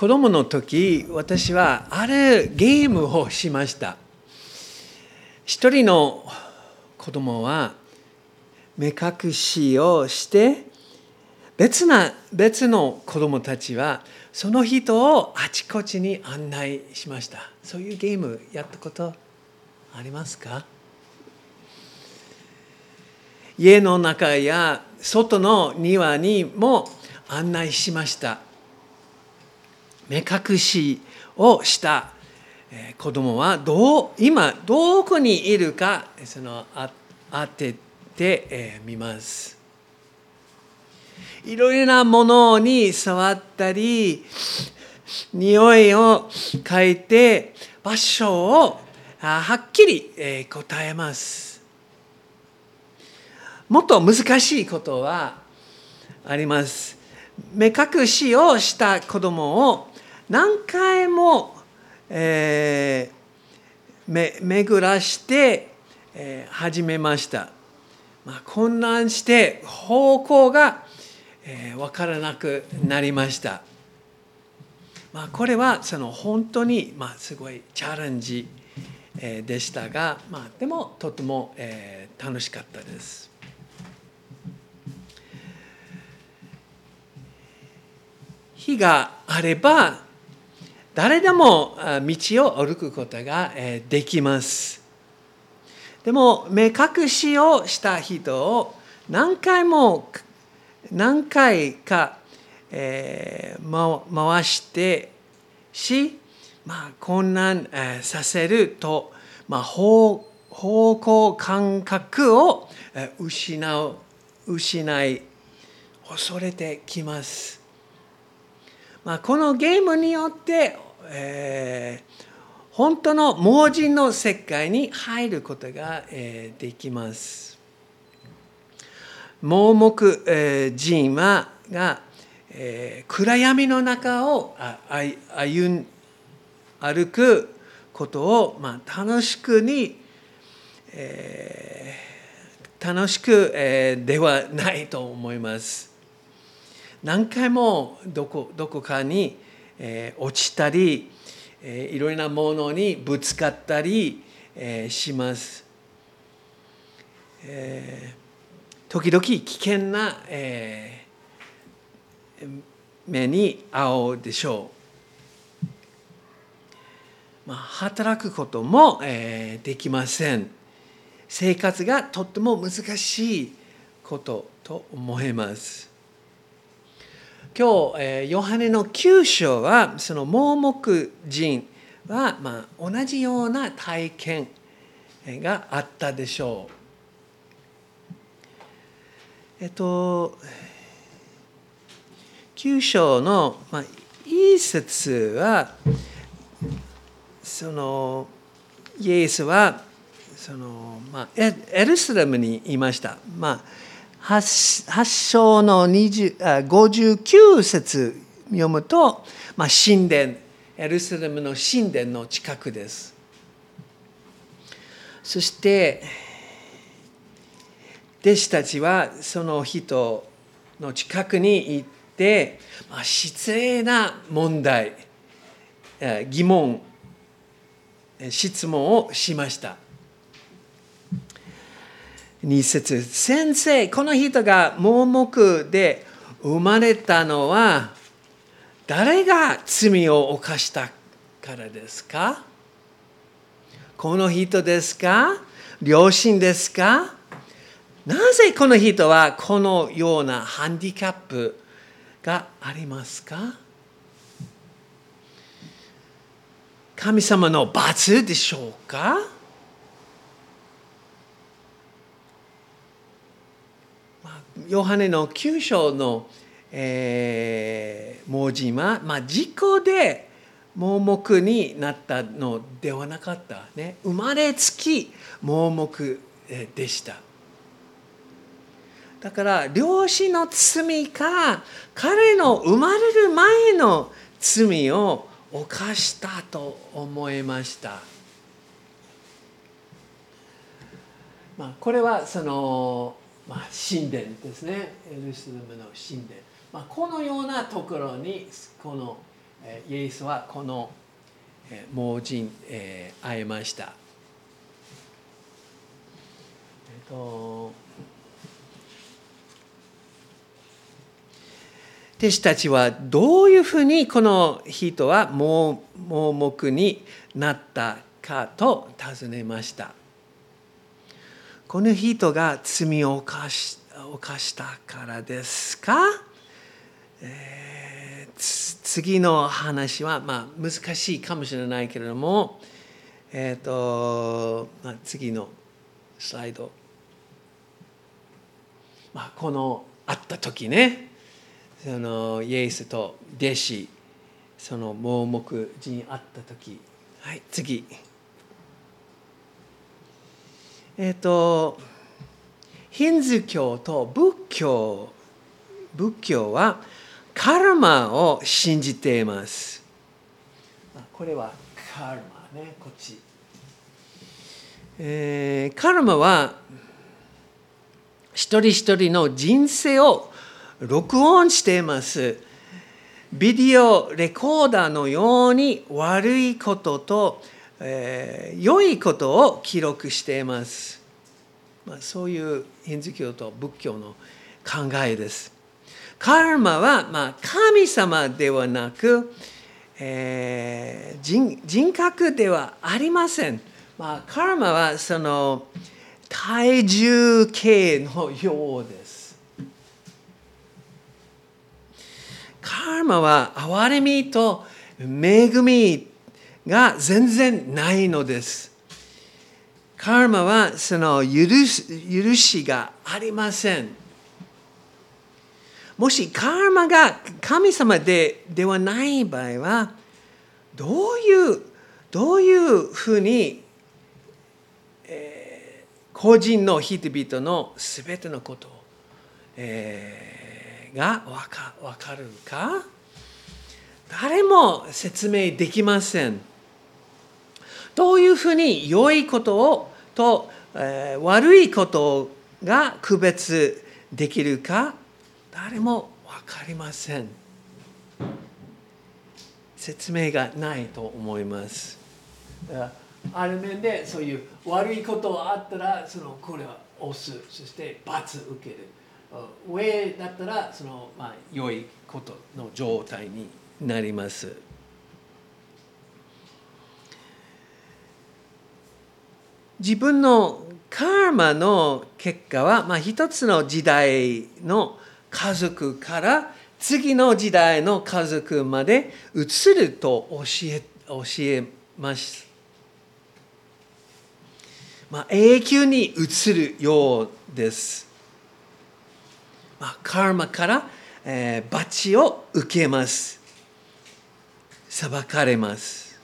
子供の時私はあるゲームをしました。一人の子供は目隠しをして別な別の子供たちはその人をあちこちに案内しました。そういうゲームやったことありますか？家の中や外の庭にも案内しました。目隠しをした子供はどう今どこにいるかその当ててみます。いろいろなものに触ったり匂いを嗅いで場所をはっきり答えます。もっと難しいことはあります。目隠しをした子供を何回も、えー、巡らして、えー、始めました、まあ、混乱して方向が、えー、分からなくなりました、まあ、これはその本当に、まあ、すごいチャレンジ、でしたが、まあ、でもとても、えー、楽しかったです。火があれば誰でも道を歩くことができます。でも目隠しをした人を何回も何回か、え、回してし、まあ、混乱させると、まあ、方方向感覚を失う失い恐れてきます。まあ、このゲームによって、えー、本当の盲人の世界に入ることが、えー、できます。盲目、えー、人はが、えー、暗闇の中を歩歩くことを、まあ、楽しくに、えー、楽しく、えー、ではないと思います。何回もどこどこかに、えー、落ちたり、えー、いろいろなものにぶつかったり、えー、します。えー、時々危険な、えー、目に遭うでしょう。まあ、働くことも、えー、できません。生活がとっても難しいことと思います。今日、えヨハネの9章はその盲目人は、まあ、同じような体験があったでしょう。えっと9章の、まあ、いい説はそのイエスはその、まあ、エルサレムにいました。まあ8章の59節読むと、まあ、神殿エルサレムの神殿の近くです。そして弟子たちはその人の近くに行って、まあ、失礼な問題疑問質問をしました。2節。先生この人が盲目で生まれたのは誰が罪を犯したからですか？この人ですか？両親ですか？なぜこの人はこのようなハンディキャップがありますか？神様の罰でしょうか？ヨハネの9章の、えー、盲人は、まあ、事故で盲目になったのではなかった、ね、生まれつき盲目でした。だから両親の罪か彼の生まれる前の罪を犯したと思いました、まあ、これはそのまあ、神殿ですねエルサレムの神殿、まあ、このようなところにこの、イエスはこの盲人会えました。えっと弟子たちはどういうふうにこの人は盲目になったかと尋ねました。この人が罪を犯し犯したからですか、えー、次の話は、まあ、難しいかもしれないけれども、えーとまあ、次のスライド、まあ、この会った時ねそのイエスと弟子その盲目人に会った時。はい次。えっ、ー、とヒンズ教と仏教。仏教はカルマを信じています。これはカルマね。こっち、えー、カルマは一人一人の人生を録音しています。ビデオレコーダーのように悪いことと、えー、良いことを記録しています。まあ、そういうヒンズ教と仏教の考えです。カルマは、まあ、神様ではなく、えー、人人格ではありません。まあ、カルマはその体重計のようです。カーマは憐れみと恵みが全然ないのです。カーマはその許許しがありません。もしカーマが神様でではない場合は、どういう、どういうふうに、えー、個人の人々のすべてのことを、えーがわかわかるか？誰も説明できません。どういうふうに良いことをと、えー、悪いことが区別できるか誰も分かりません。説明がないと思います。ある面でそういう悪いことがあったらそのこれは押すそして罰受ける上だったらその、まあ、良いことの状態になります。自分のカーマの結果は、まあ、一つの時代の家族から次の時代の家族まで移ると教え教えます。まあ、永久に移るようです。まあ、カーマから、えー、罰を受けます。裁かれます。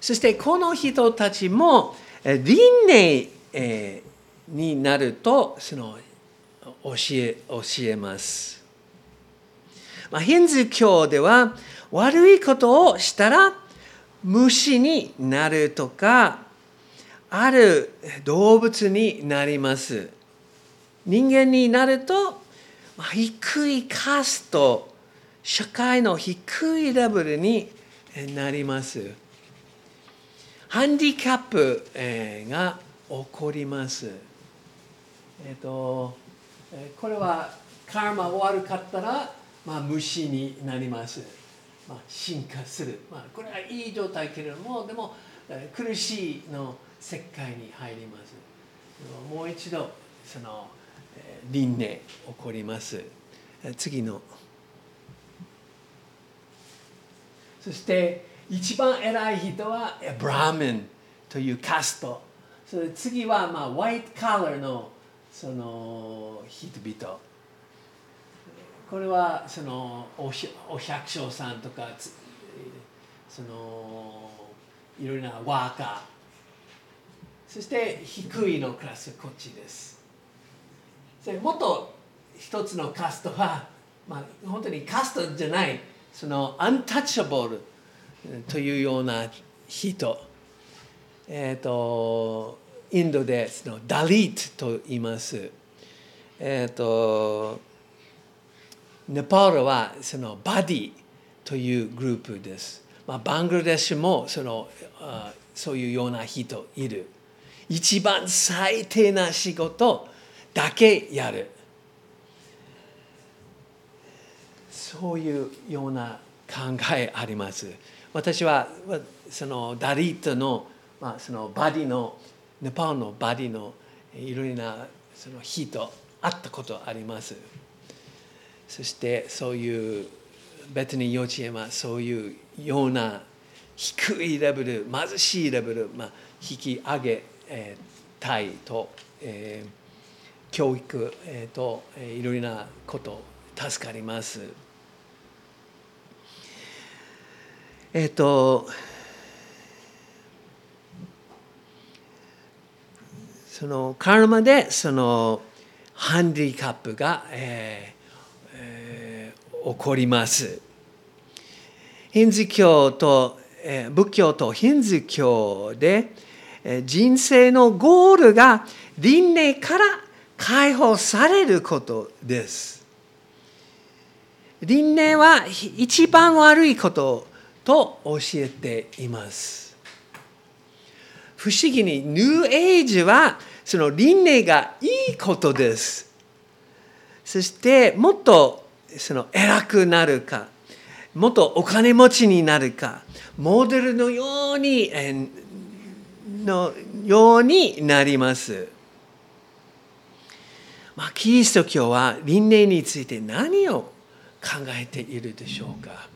そしてこの人たちも輪廻、え、になるとその教え教えます。まあ、ヒンズー教では悪いことをしたら虫になるとかある動物になります。人間になると、まあ、低いカスト社会の低いレベルになります。ハンディキャップが起こります。えっ、とこれはカーマ悪かったら、まあ、虫になります、まあ、進化する、まあ、これはいい状態けれどもでも苦しいの世界に入ります。もう一度その輪廻起こります。次のそして一番偉い人はブラーメンというカスト。そ次はまあホワイトカラーのその人々。これはそのおお百姓さんとかそのいろいろなワーカー。そして低いのクラスこっちです。もっと一つのカストは、まあ、本当にカストじゃない。そのアンタッチャブルというような人、えーと、インドでそのダリートと言います。えーと、ネパールはそのバディというグループです。まあ、バングラデシュもそのあそういうような人いる。一番最低な仕事だけやる。そういうような考えあります。私はそのダリートの,、まあそのバディのネパールのバディのいろいろなその人会ったことあります。そしてそういう別に幼稚園はそういうような低いレベル貧しいレベル、まあ、引き上げたいと、えー、教育、えー、といろいろなこと助かります。えっ、とそのカルマでそのハンディカップが、えーえー、起こります。ヒンズ教と、えー、仏教とヒンズ教で、えー、人生のゴールが輪廻から解放されることです。輪廻は一番悪いことと教えています。不思議にニューエイジはその輪廻がいいことです。そしてもっとその偉くなるか、もっとお金持ちになるか、モデルのようにのようになります。まあ、キリスト教は輪廻について何を考えているでしょうか。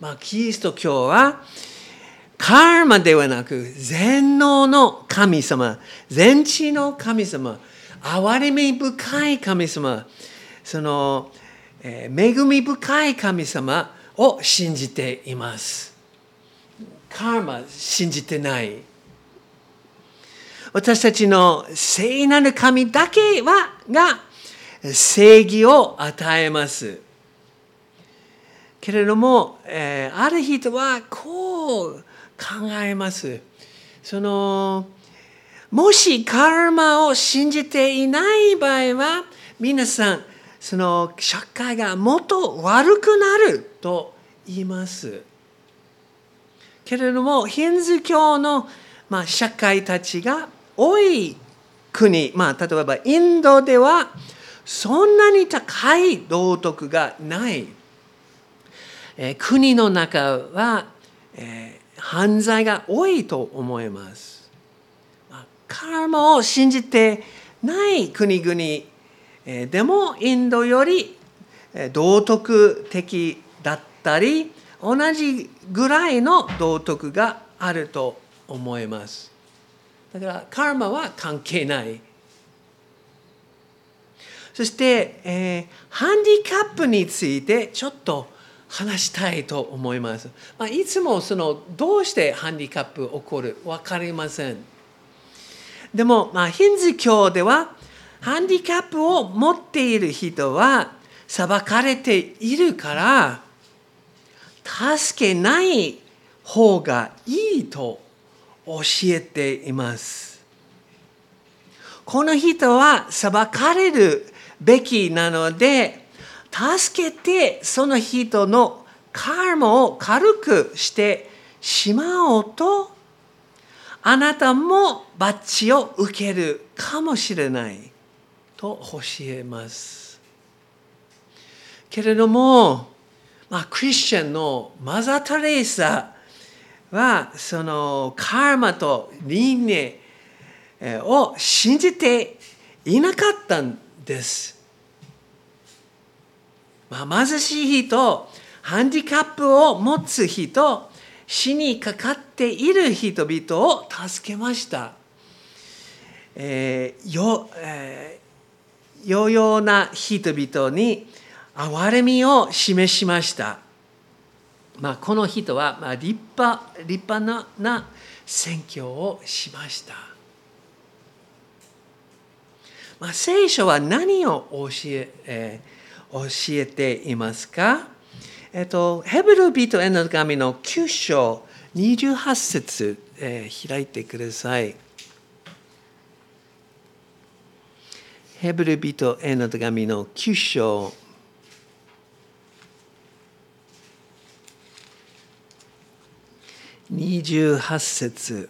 まあ、キリスト教はカーマではなく全能の神様、全知の神様、憐れみ深い神様、その、えー、恵み深い神様を信じています。カーマ信じてない。私たちの聖なる神だけはが正義を与えます。けれども、えー、ある人はこう考えます。そのもしカーマを信じていない場合は皆さんその社会がもっと悪くなると言います。けれどもヒンズ教の、まあ、社会たちが多い国、まあ、例えばインドではそんなに高い道徳がない。国の中は、犯罪が多いと思います。カーマを信じてない国々、でもインドより道徳的だったり同じぐらいの道徳があると思います。だからカーマは関係ない。そして、えー、ハンディカップについてちょっと話したいと思います。まあ、いつもそのどうしてハンディカップ起こる分かりません。でも、まあ、ヒンズ教ではハンディカップを持っている人は裁かれているから助けない方がいいと教えています。この人は裁かれるべきなので助けてその人のカーマを軽くしてしまおうとあなたもバッジを受けるかもしれないと教えます。けれども、まあ、クリスチャンのマザー・タレーサはそのカーマと輪廻を信じていなかったんです。貧しい人、ハンディカップを持つ人、死にかかっている人々を助けました。えー、よ、えー、よよな人々に憐れみを示しました。まあ、この人は、まあ、立派立派なな宣教をしました。まあ、聖書は何を教ええー、教えていますか？えっと、ヘブルビー人への手紙の9章28節、えー、開いてください。ヘブルビー人への手紙の9章28節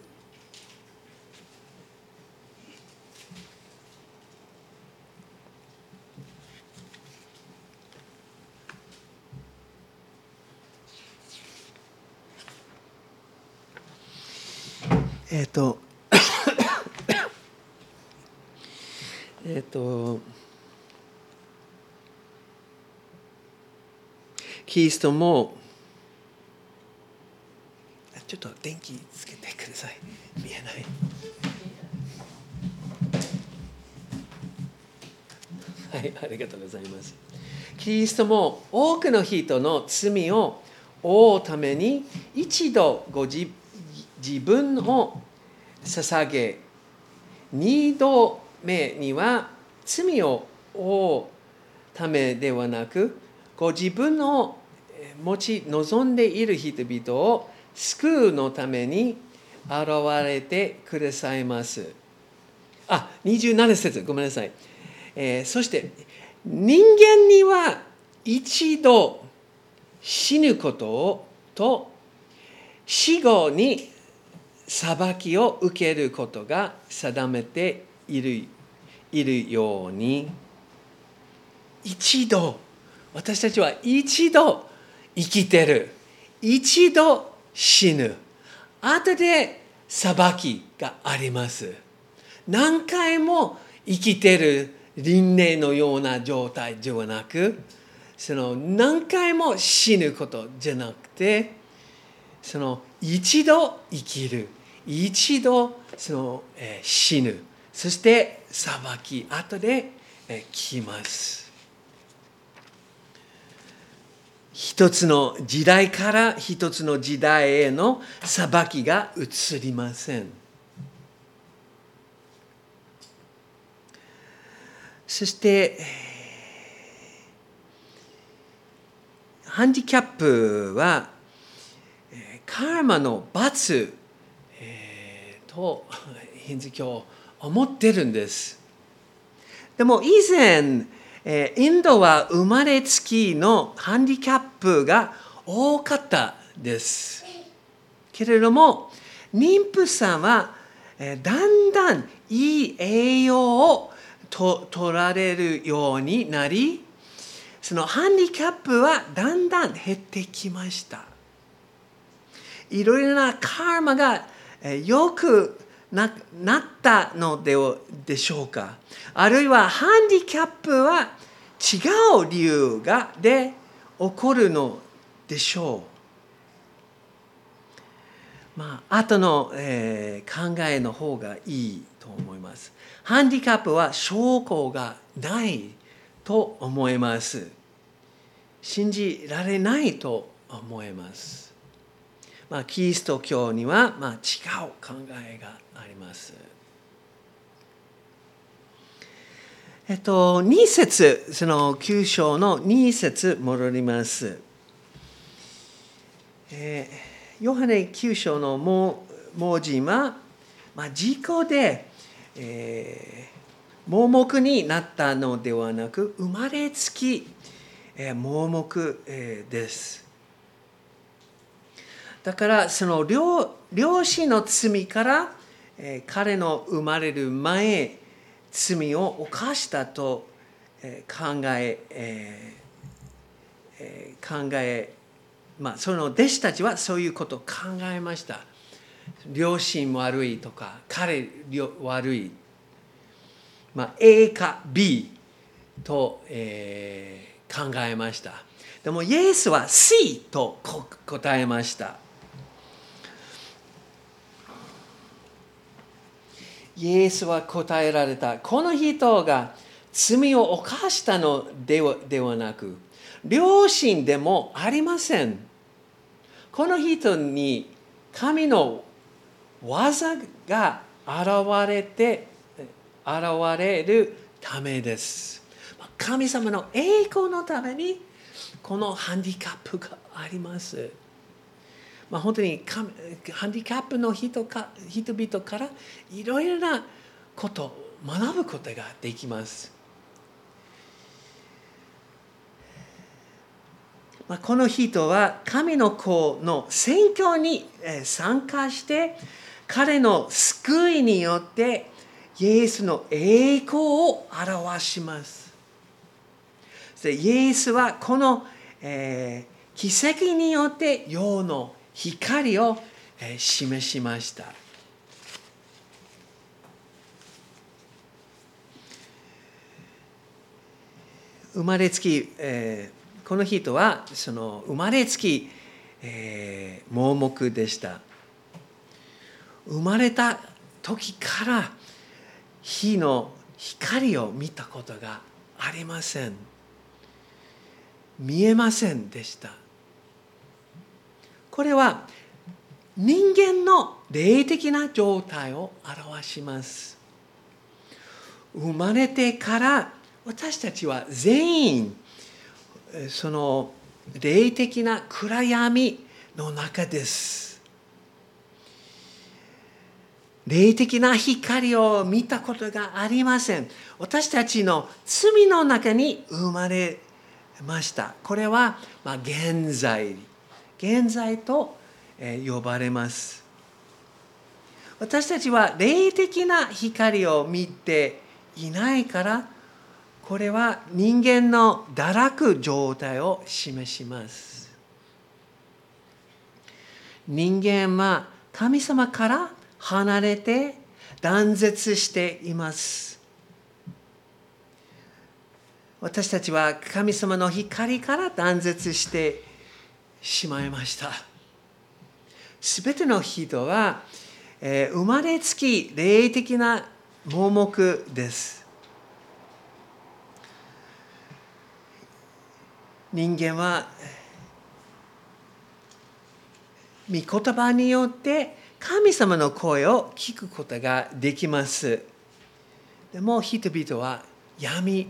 えっ、とえっと キリストもちょっと電気つけてください。見えない。はいありがとうございます。キリストも多くの人の罪を負うために一度ご自自分を捧げ二度目には罪を負うためではなくご自分を持ち望んでいる人々を救うのために現れてくださいます。あ二、27節、ごめんなさい。えー、そして、人間には一度死ぬことをと死後に裁きを受けることが定めているいるように一度私たちは一度生きてる。一度死ぬ。後で裁きがあります。何回も生きてる輪廻のような状態ではなくその何回も死ぬことじゃなくてその一度生きる。一度その、え死ぬそして裁き後で、え来ます一つの時代から一つの時代への裁きが移りません。そしてハンディキャップはカーマの罰とヒンズ教思ってるんです。でも以前インドは生まれつきのハンディキャップが多かったです。けれども、妊婦さんはだんだんいい栄養をと取られるようになり、そのハンディキャップはだんだん減ってきました。いろいろなカーマがよくななったのででしょうかあるいはハンディキャップは違う理由がで起こるのでしょう。まあ後の、えー、考えの方がいいと思います。ハンディキャップは証拠がないと思います。信じられないと思います。まあ、キリスト教には、まあ、違う考えがあります。えっと、2節、その9章の2節戻ります。えー、ヨハネ9章の文字は、まあ、事故で、えー、盲目になったのではなく、生まれつき、えー、盲目、えー、です。だから、その両両親の罪から、えー、彼の生まれる前、罪を犯したと考えええ考えまあその弟子たちはそういうことを考えました。両親悪いとか彼悪い。まあ A か B と、えー、考えました。でもイエスは C と答えました。イエスは答えられた。この人が罪を犯したのではではなく、両親でもありません。この人に神の技が現れて、現れるためです。神様の栄光のためにこのハンディカップがあります。まあ、本当にハンディキャップの人か人々からいろいろなこと学ぶことができます。まあこの人は神の子の選挙に参加して彼の救いによってイエスの栄光を表します。イエスはこの、え奇跡によって世の光を、示しました。生まれつき、えー、この人はその生まれつき、えー、盲目でした。生まれた時から火の光を見たことがありません見えませんでしたこれは人間の霊的な状態を表します生まれてから私たちは全員その霊的な暗闇の中です霊的な光を見たことがありません。私たちの罪の中に生まれました。これは、ま、現在、現在と呼ばれます。私たちは霊的な光を見ていないから、これは人間の堕落状態を示します。人間は神様から離れて断絶しています私たちは神様の光から断絶してしまいましたすべての人は、えー、生まれつき霊的な盲目です人間は御言葉によって神様の声を聞くことができます。でも人々は闇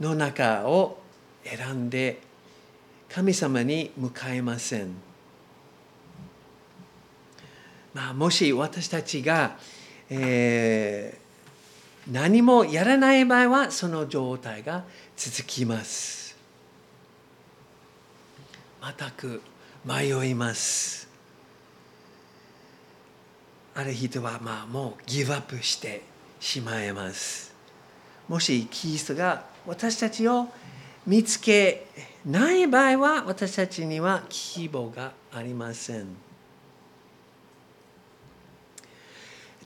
の中を選んで神様に向かいません。まあ、もし私たちが、えー、何もやらない場合はその状態が続きます。全く迷います。ある人はまあもうギブアップしてしまいます。もしキリストが私たちを見つけない場合は私たちには希望がありません。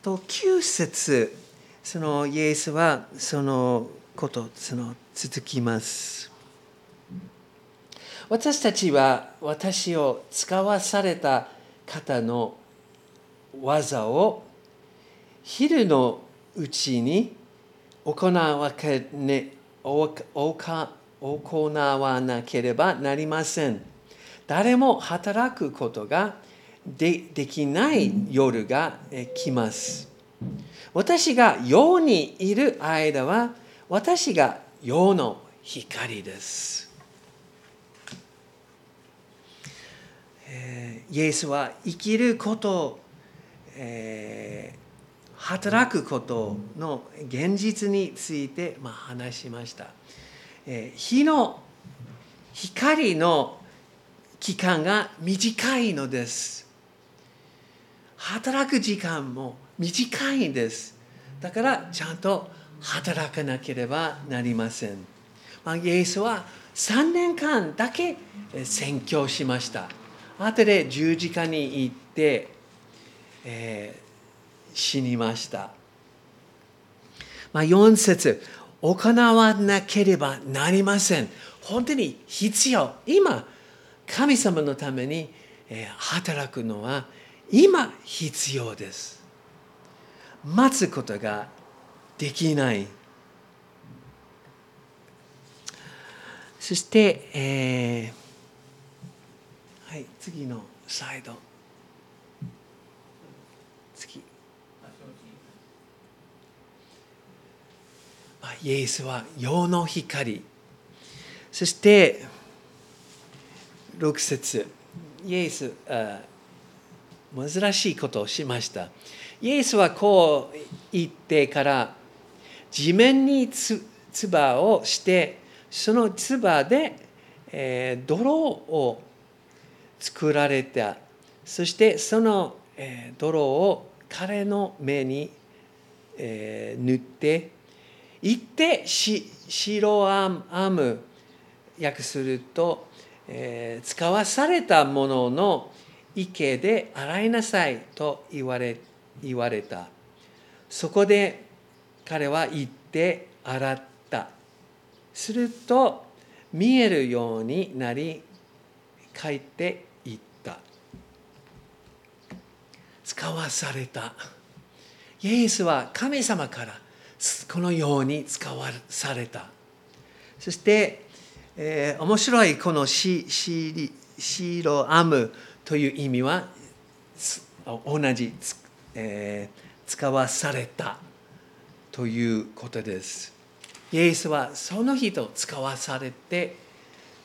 と9節そのイエスはそのことその続きます。私たちは私を使わされた方の技を昼のうちに行わけね行行わなければなりません。誰も働くことがでできない夜が来ます。私が世にいる間は私が世の光です。イエスは生きることえー、働くことの現実について、まあ、話しました、火の光の期間が短いのです。働く時間も短いんです。だからちゃんと働かなければなりません、まあ、イエスは3年間だけ宣教しました。後で十字架に行ってえー、死にました。まあ、4節行わなければなりません。本当に必要。今、神様のために働くのは今必要です。待つことができない。そして、えー、はい、次のスライド。イエスは世の光。そして6節。イエス珍しいことをしました。イエスはこう言ってから地面につばをしてそのつばでえー、泥を作られた。そしてその、えー、泥を彼の目に、えー、塗って行ってし白アム訳すると、えー、使わされたものの池で洗いなさいと言われ言われた。そこで彼は行って洗った。すると見えるようになり帰っていった。使わされた。イエスは神様からこのように使わされたそして、えー、面白いこのシシリシロアムという意味は同じ、えー、使わされたということです。イエスはその人使わされて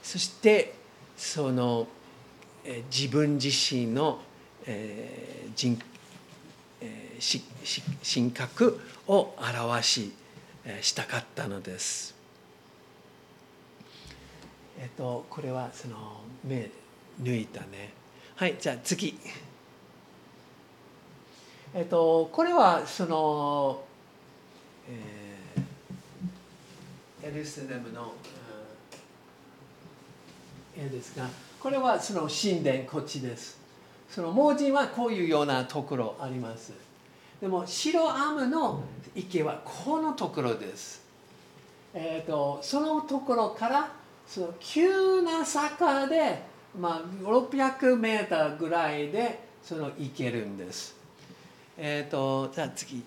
そしてその自分自身の人神格を表ししたかったのです。えっとこれはその目抜いたね。はいじゃあ次。えっとこれはその、えーエルサレムの絵ですがこれはその神殿こっちですその盲人はこういうようなところあります。でも白アムの池はこのところです、えーと、そのところからその急な坂で、まあ、600メーターぐらいでその行けるんです。えっ、ー、とじゃあ次。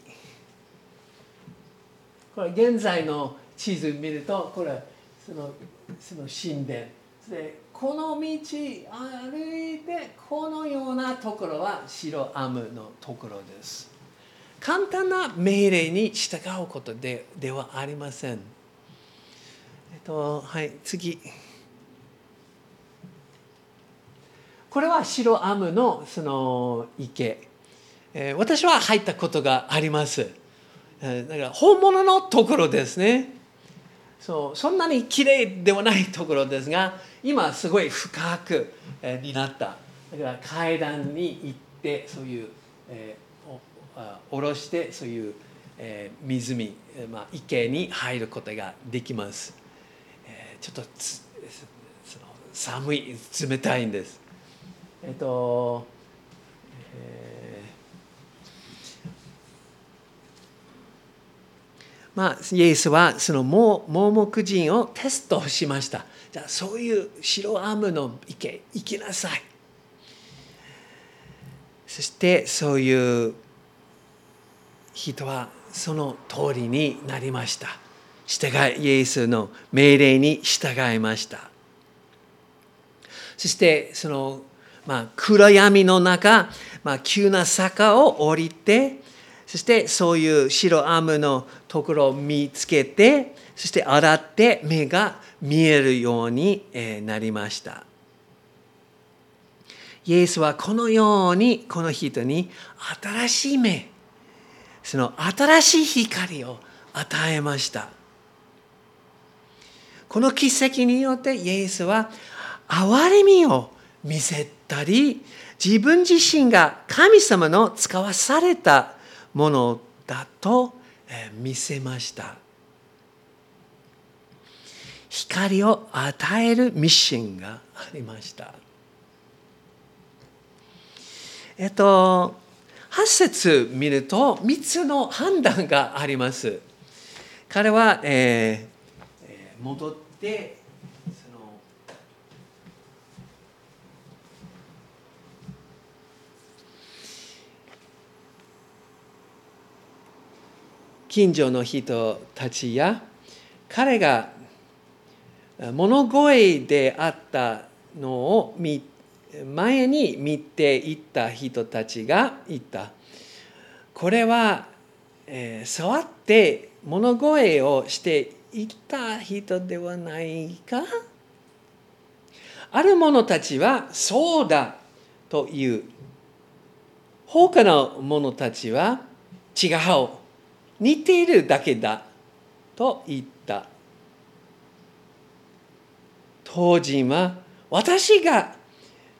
これ現在の地図見るとこれそのその神殿。でこの道歩いてこのようなところは白アムのところです。簡単な命令に従うことでではありません。えっとはい次。これは白アムのその池、えー、私は入ったことがあります。だから本物のところですね。そうそんなに綺麗ではないところですが今すごい深く、えになった。だから階段に行ってそういう、えー、お下ろしてそういう、えー、湖、まあ、池に入ることができます、えー、ちょっとその寒い冷たいんです。えっ、と、えーまあ、イエスはその盲目人をテストしました。じゃあそういう白アームの池行きなさい。そしてそういう人はその通りになりました。従いイエスの命令に従いました。そしてその、まあ、暗闇の中、まあ、急な坂を降りてそしてそういう白アームのところを見つけてそして洗って目が見えるようになりました。イエスはこのようにこの人に新しい目その新しい光を与えました。この奇跡によってイエスは憐れみを見せたり自分自身が神様の使わされたものだと見せました。光を与えるミッションがありました。えっと8節見ると3つの判断があります。彼は、えー、戻って近所の人たちや彼が物声であったのを前に見ていった人たちがいた。これは、えー、触って物声をしていた人ではないかある者たちはそうだという。他の者たちは違う。似ているだけだと言った。法人は私が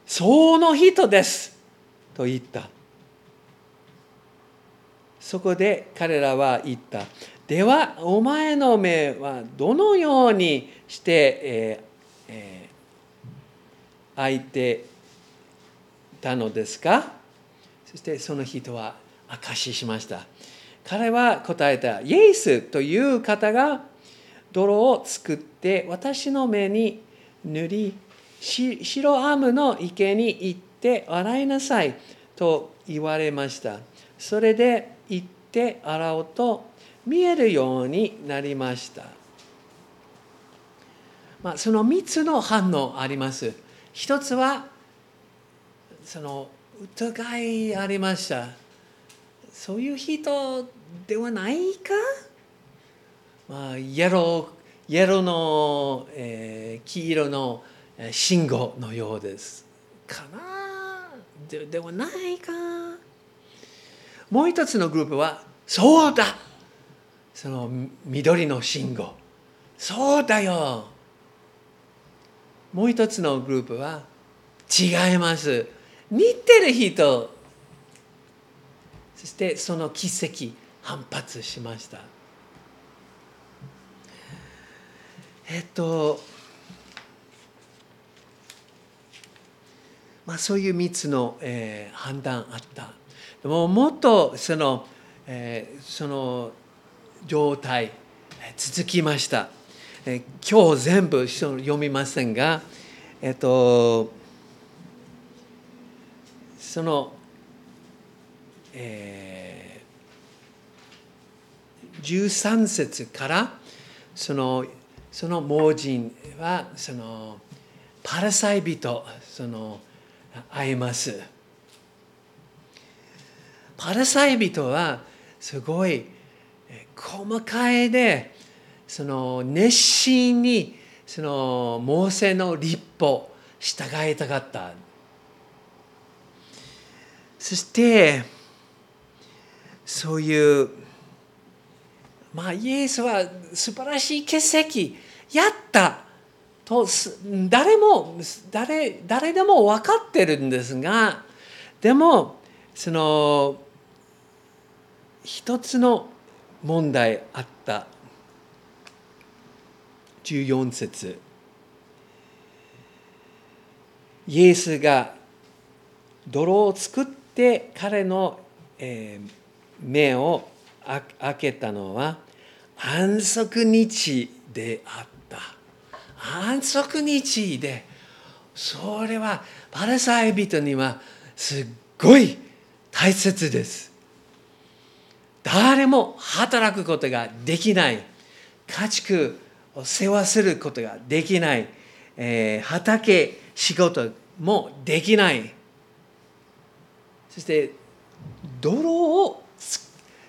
その人です。と言った。そこで彼らは言った。ではお前の目はどのようにして、えーえー、開いてたのですか？そしてその人は証ししました。彼は答えたイエスという方が泥を作って私の目に塗り白アームの池に行って洗いなさいと言われました。それで行って洗うと見えるようになりました、まあ、その3つの反応あります。一つはその疑いありました。そういう人ではないか、まあ、イエローイエローの、えー、黄色の信号のようです。かな？でではないか？もう一つのグループはそうだ！その緑の信号。そうだよ！もう一つのグループは違います。似てる人。そしてその奇跡。反発しました。えっとまあそういう3つの、えー、判断あった。でももっとその、えー、その状態続きました、えー、今日全部読みませんがえっとその、えー、13節からそのその盲人はそのパラサイ人その会えます。パラサイ人はすごい細かいでその熱心にそのモーセの立法従いたかった。そしてそういうまあイエスは素晴らしい奇跡やったと誰も誰誰でも分かってるんですがでもその一つの問題あった。14節。イエスが泥を作って彼の、目を開けたのは安息日であった。安息日でそれはパラサイ人にはすっごい大切です。誰も働くことができない。家畜を世話することができない、えー、畑仕事もできない。そして泥を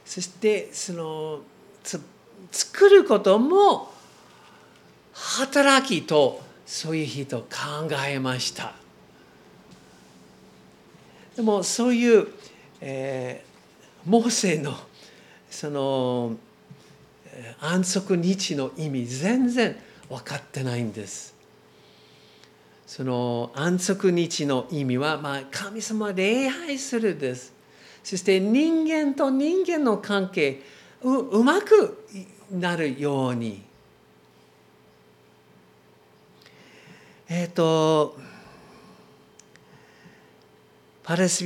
そしてその作ることも働きとそういう人考えましたでもそういう、えー、モーセのその安息日の意味全然分かってないんですその安息日の意味は、まあ、神様を礼拝するです。そして人間と人間の関係ううまくなるように。えっ、ー、とパレス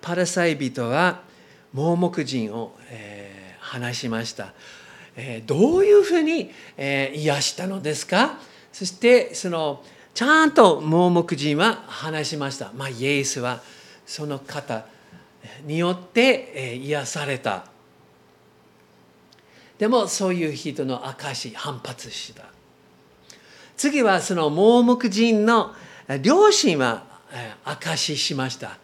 パレサイ人は盲目人を、えー、話しました、えー、どういうふうに、えー、癒したのですか？そしてそのちゃんと盲目人は話しました。まあ、イエスはその方によって癒された。でもそういう人の証反発した。次はその盲目人の両親は証ししました。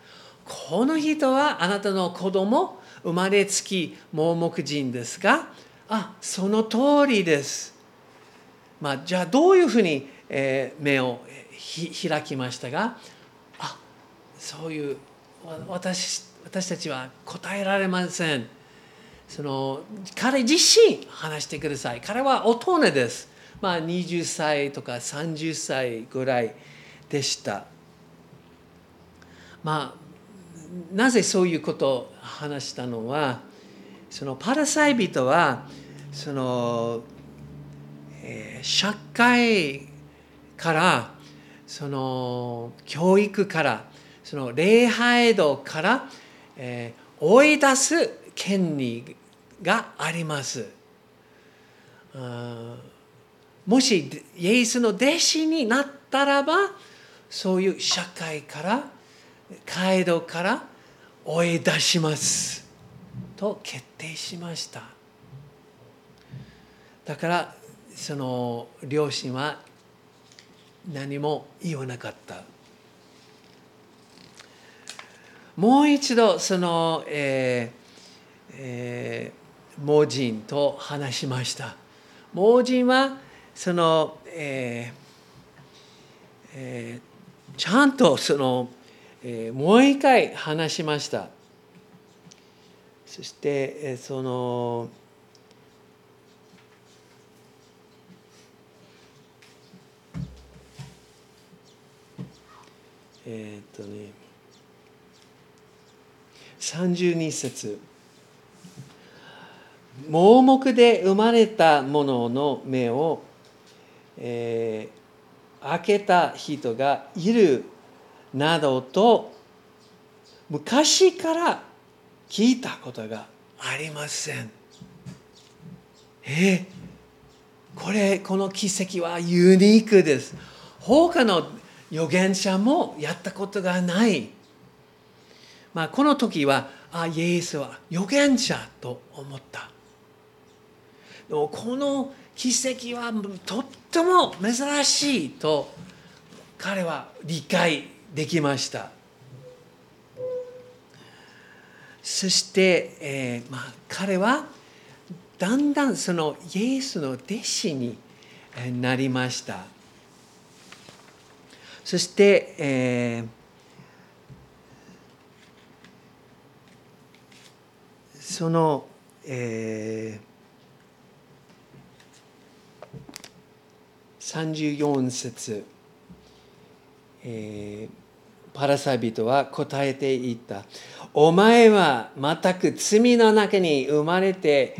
この人はあなたの子供生まれつき盲目人ですが、あその通りです。まあ、じゃあどういうふうにえ目を開きましたがあそういう私私たちは答えられませんその彼自身話してください彼は大人ですまあ、20歳とか30歳ぐらいでした。まあなぜそういうことを話したのはそのパラサイ人はその、えー、社会からその教育からその礼拝度から、えー、追い出す権利があります。もしイエスの弟子になったらばそういう社会から街道から追い出します。と決定しました。だからその両親は何も言わなかった。もう一度その、えーえー、盲人と話しました。盲人はその、えーえー、ちゃんとその、えー、もう一回話しました。そして、えー、そのえっ、とね32節。盲目で生まれた者のの目を、えー、開けた人がいるなどと昔から聞いたことがありません。えー、これこの奇跡はユニークです。他の預言者もやったことがない。まあ、この時はあイエスは預言者と思った。でもこの奇跡はとっても珍しいと彼は理解できました。そして、えーまあ、彼はだんだんそのイエスの弟子になりました。そして、えー、その、えー、34節、えー、パラサビトは答えていった。お前は全く罪の中に生まれて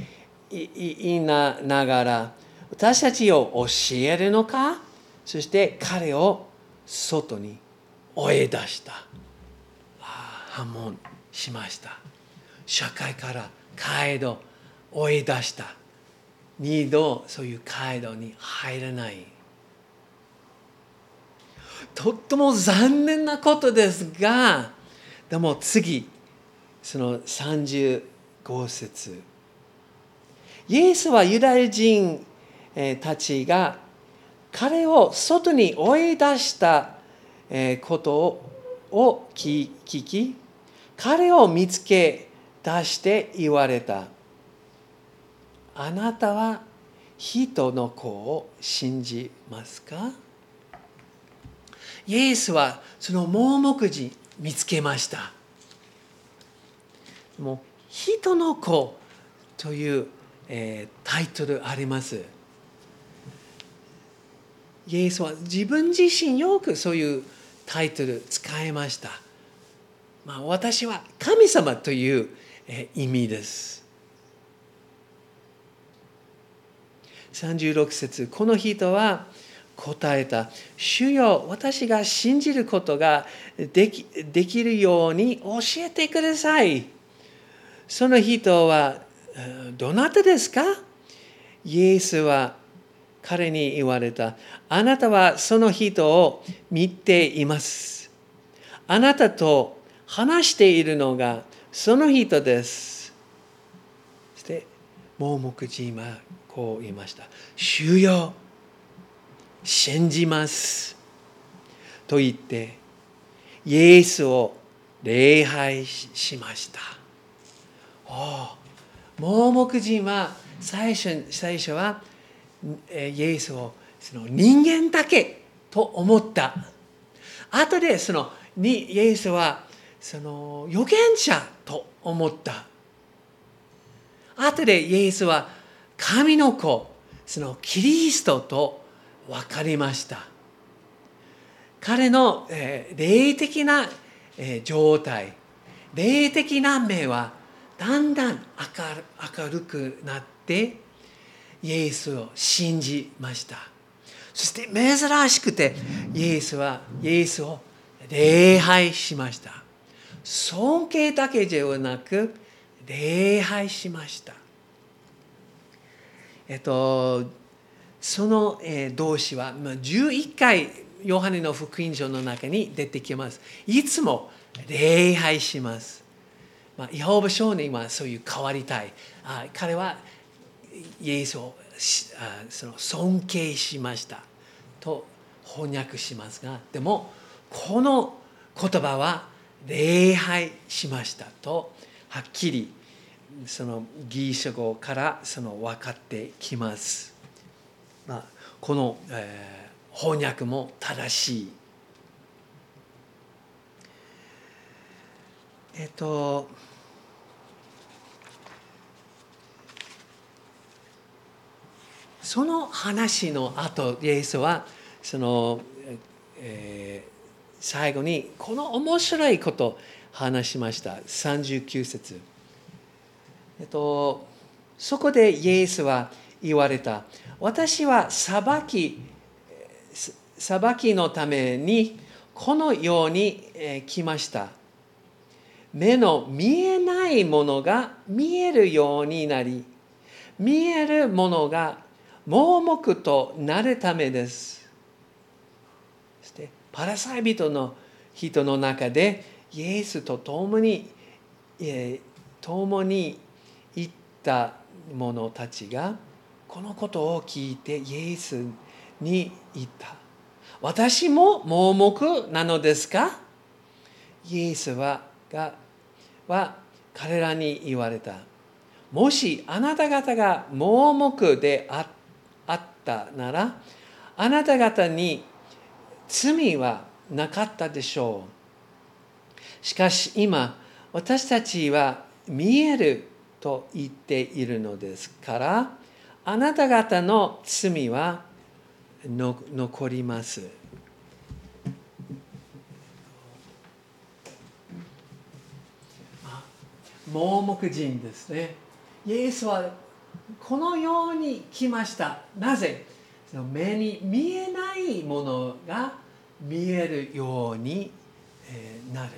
いながら私たちを教えるのか？そして彼を外に追い出した。破門しました。社会から街道追い出した。二度そういう街道に入らない。とっても残念なことですがでも次その35節。イエスはユダヤ人たちが彼を外に追い出したことを聞き彼を見つけ出して言われた。あなたは人の子を信じますか？イエスはその盲目児見つけましたもう人の子という、えー、タイトルありますイエスは自分自身よくそういうタイトル使いました。まあ、私は神様という意味です。36節この人は答えた「主よ私が信じることができできるように教えてください」その人は「どなたですか?」イエスは彼に言われた。あなたはその人を見ています。あなたと話しているのがその人です。そして、盲目人はこう言いました。主よ、信じます。と言って、イエスを礼拝しました。お盲目人は最初最初はイエスをその人間だけと思った。後でそのイエスはその預言者と思った。後でイエスは神の子、そのキリストと分かりました。彼の、え、霊的な、え、状態霊的な目はだんだん明るくなってイエスを信じました。そして珍しくてイエスはイエスを礼拝しました。尊敬だけではなく礼拝しました。えっとその動詞は11回ヨハネの福音書の中に出てきます。いつも礼拝します。まあ、イホーバ少年はそういう変わりたい。あ彼はイエスをあその尊敬しました。と翻訳しますがでもこの言葉は礼拝しました。とはっきりそのギリシャ語からその分かってきます。まあ、この、えー、翻訳も正しい。えっとその話の後イエスはその、えー、最後にこの面白いことを話しました。39節。えっとそこでイエスは言われた。私は裁き裁きのためにこのように来ました目の見えないものが見えるようになり見えるものが盲目となるためです。そしてパラサイ人の人の中でイエスと共に共に行った者たちがこのことを聞いてイエスに言った。私も盲目なのですか？イエスはがは彼らに言われた。もしあなた方が盲目であったならあなた方に罪はなかったでしょうしかし今私たちは見えると言っているのですからあなた方の罪は残ります。盲目人ですね。イエスはこのように来ました。なぜ？目に見えないものが見えるようになる、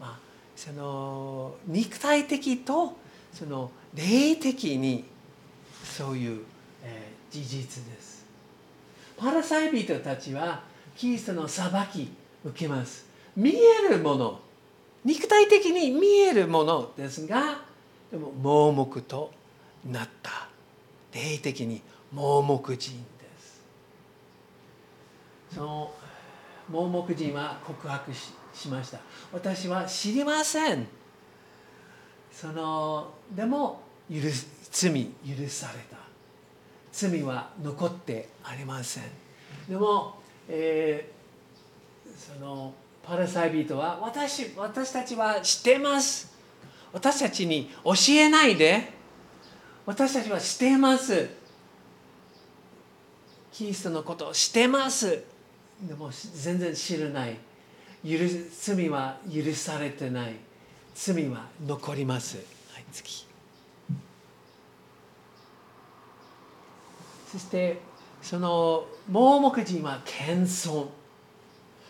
まあ、その肉体的とその霊的にそういう、えー、事実です。パラサイ人たちはキリストの裁き受けます。見えるもの肉体的に見えるものですがでも盲目となった。霊的に盲目人です。その盲目人は告白ししました。私は知りません。そのでも許罪許された。罪は残ってありません。でも、えー、そのパラサイ人は私私たちは知ってます。私たちに教えないで。私たちはしてます。キリストのことをしてます。でも全然知らない。許罪は許されてない。罪は残ります。はい次。そしてその盲目人は謙遜。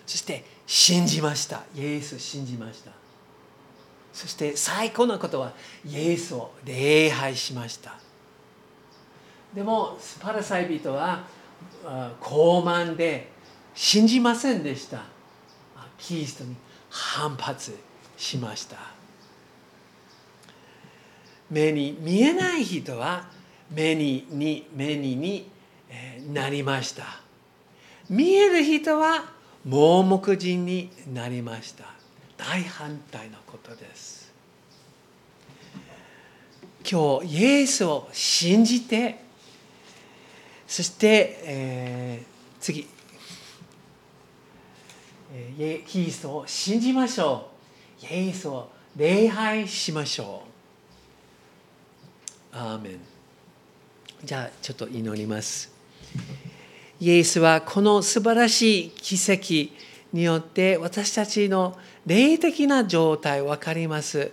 そして信じました。イエス信じました。そして最高のことはイエスを礼拝しました。でもスパラサイ人は傲慢で信じませんでした。キリストに反発しました。目に見えない人は目にに目にになりました。見える人は盲目人になりました。大反対のことです。今日イエスを信じてそして、えー、次。キリスを信じましょう。イエスを礼拝しましょう。アーメン。じゃあちょっと祈ります。イエスはこの素晴らしい奇跡によって私たちの霊的な状態分かります。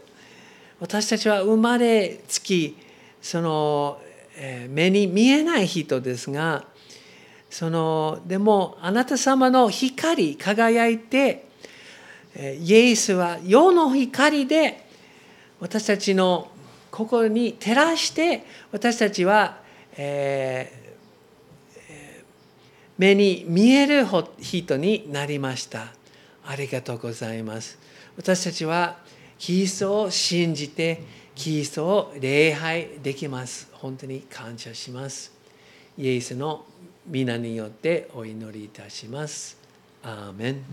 私たちは生まれつきその目に見えない人ですがそのでもあなた様の光輝いてイエスは世の光で私たちの心に照らして私たちは、えー、目に見える人になりました。ありがとうございます。私たちはキリストを信じてキリストを礼拝できます。本当に感謝します。イエスの皆によってお祈りいたします。アーメン。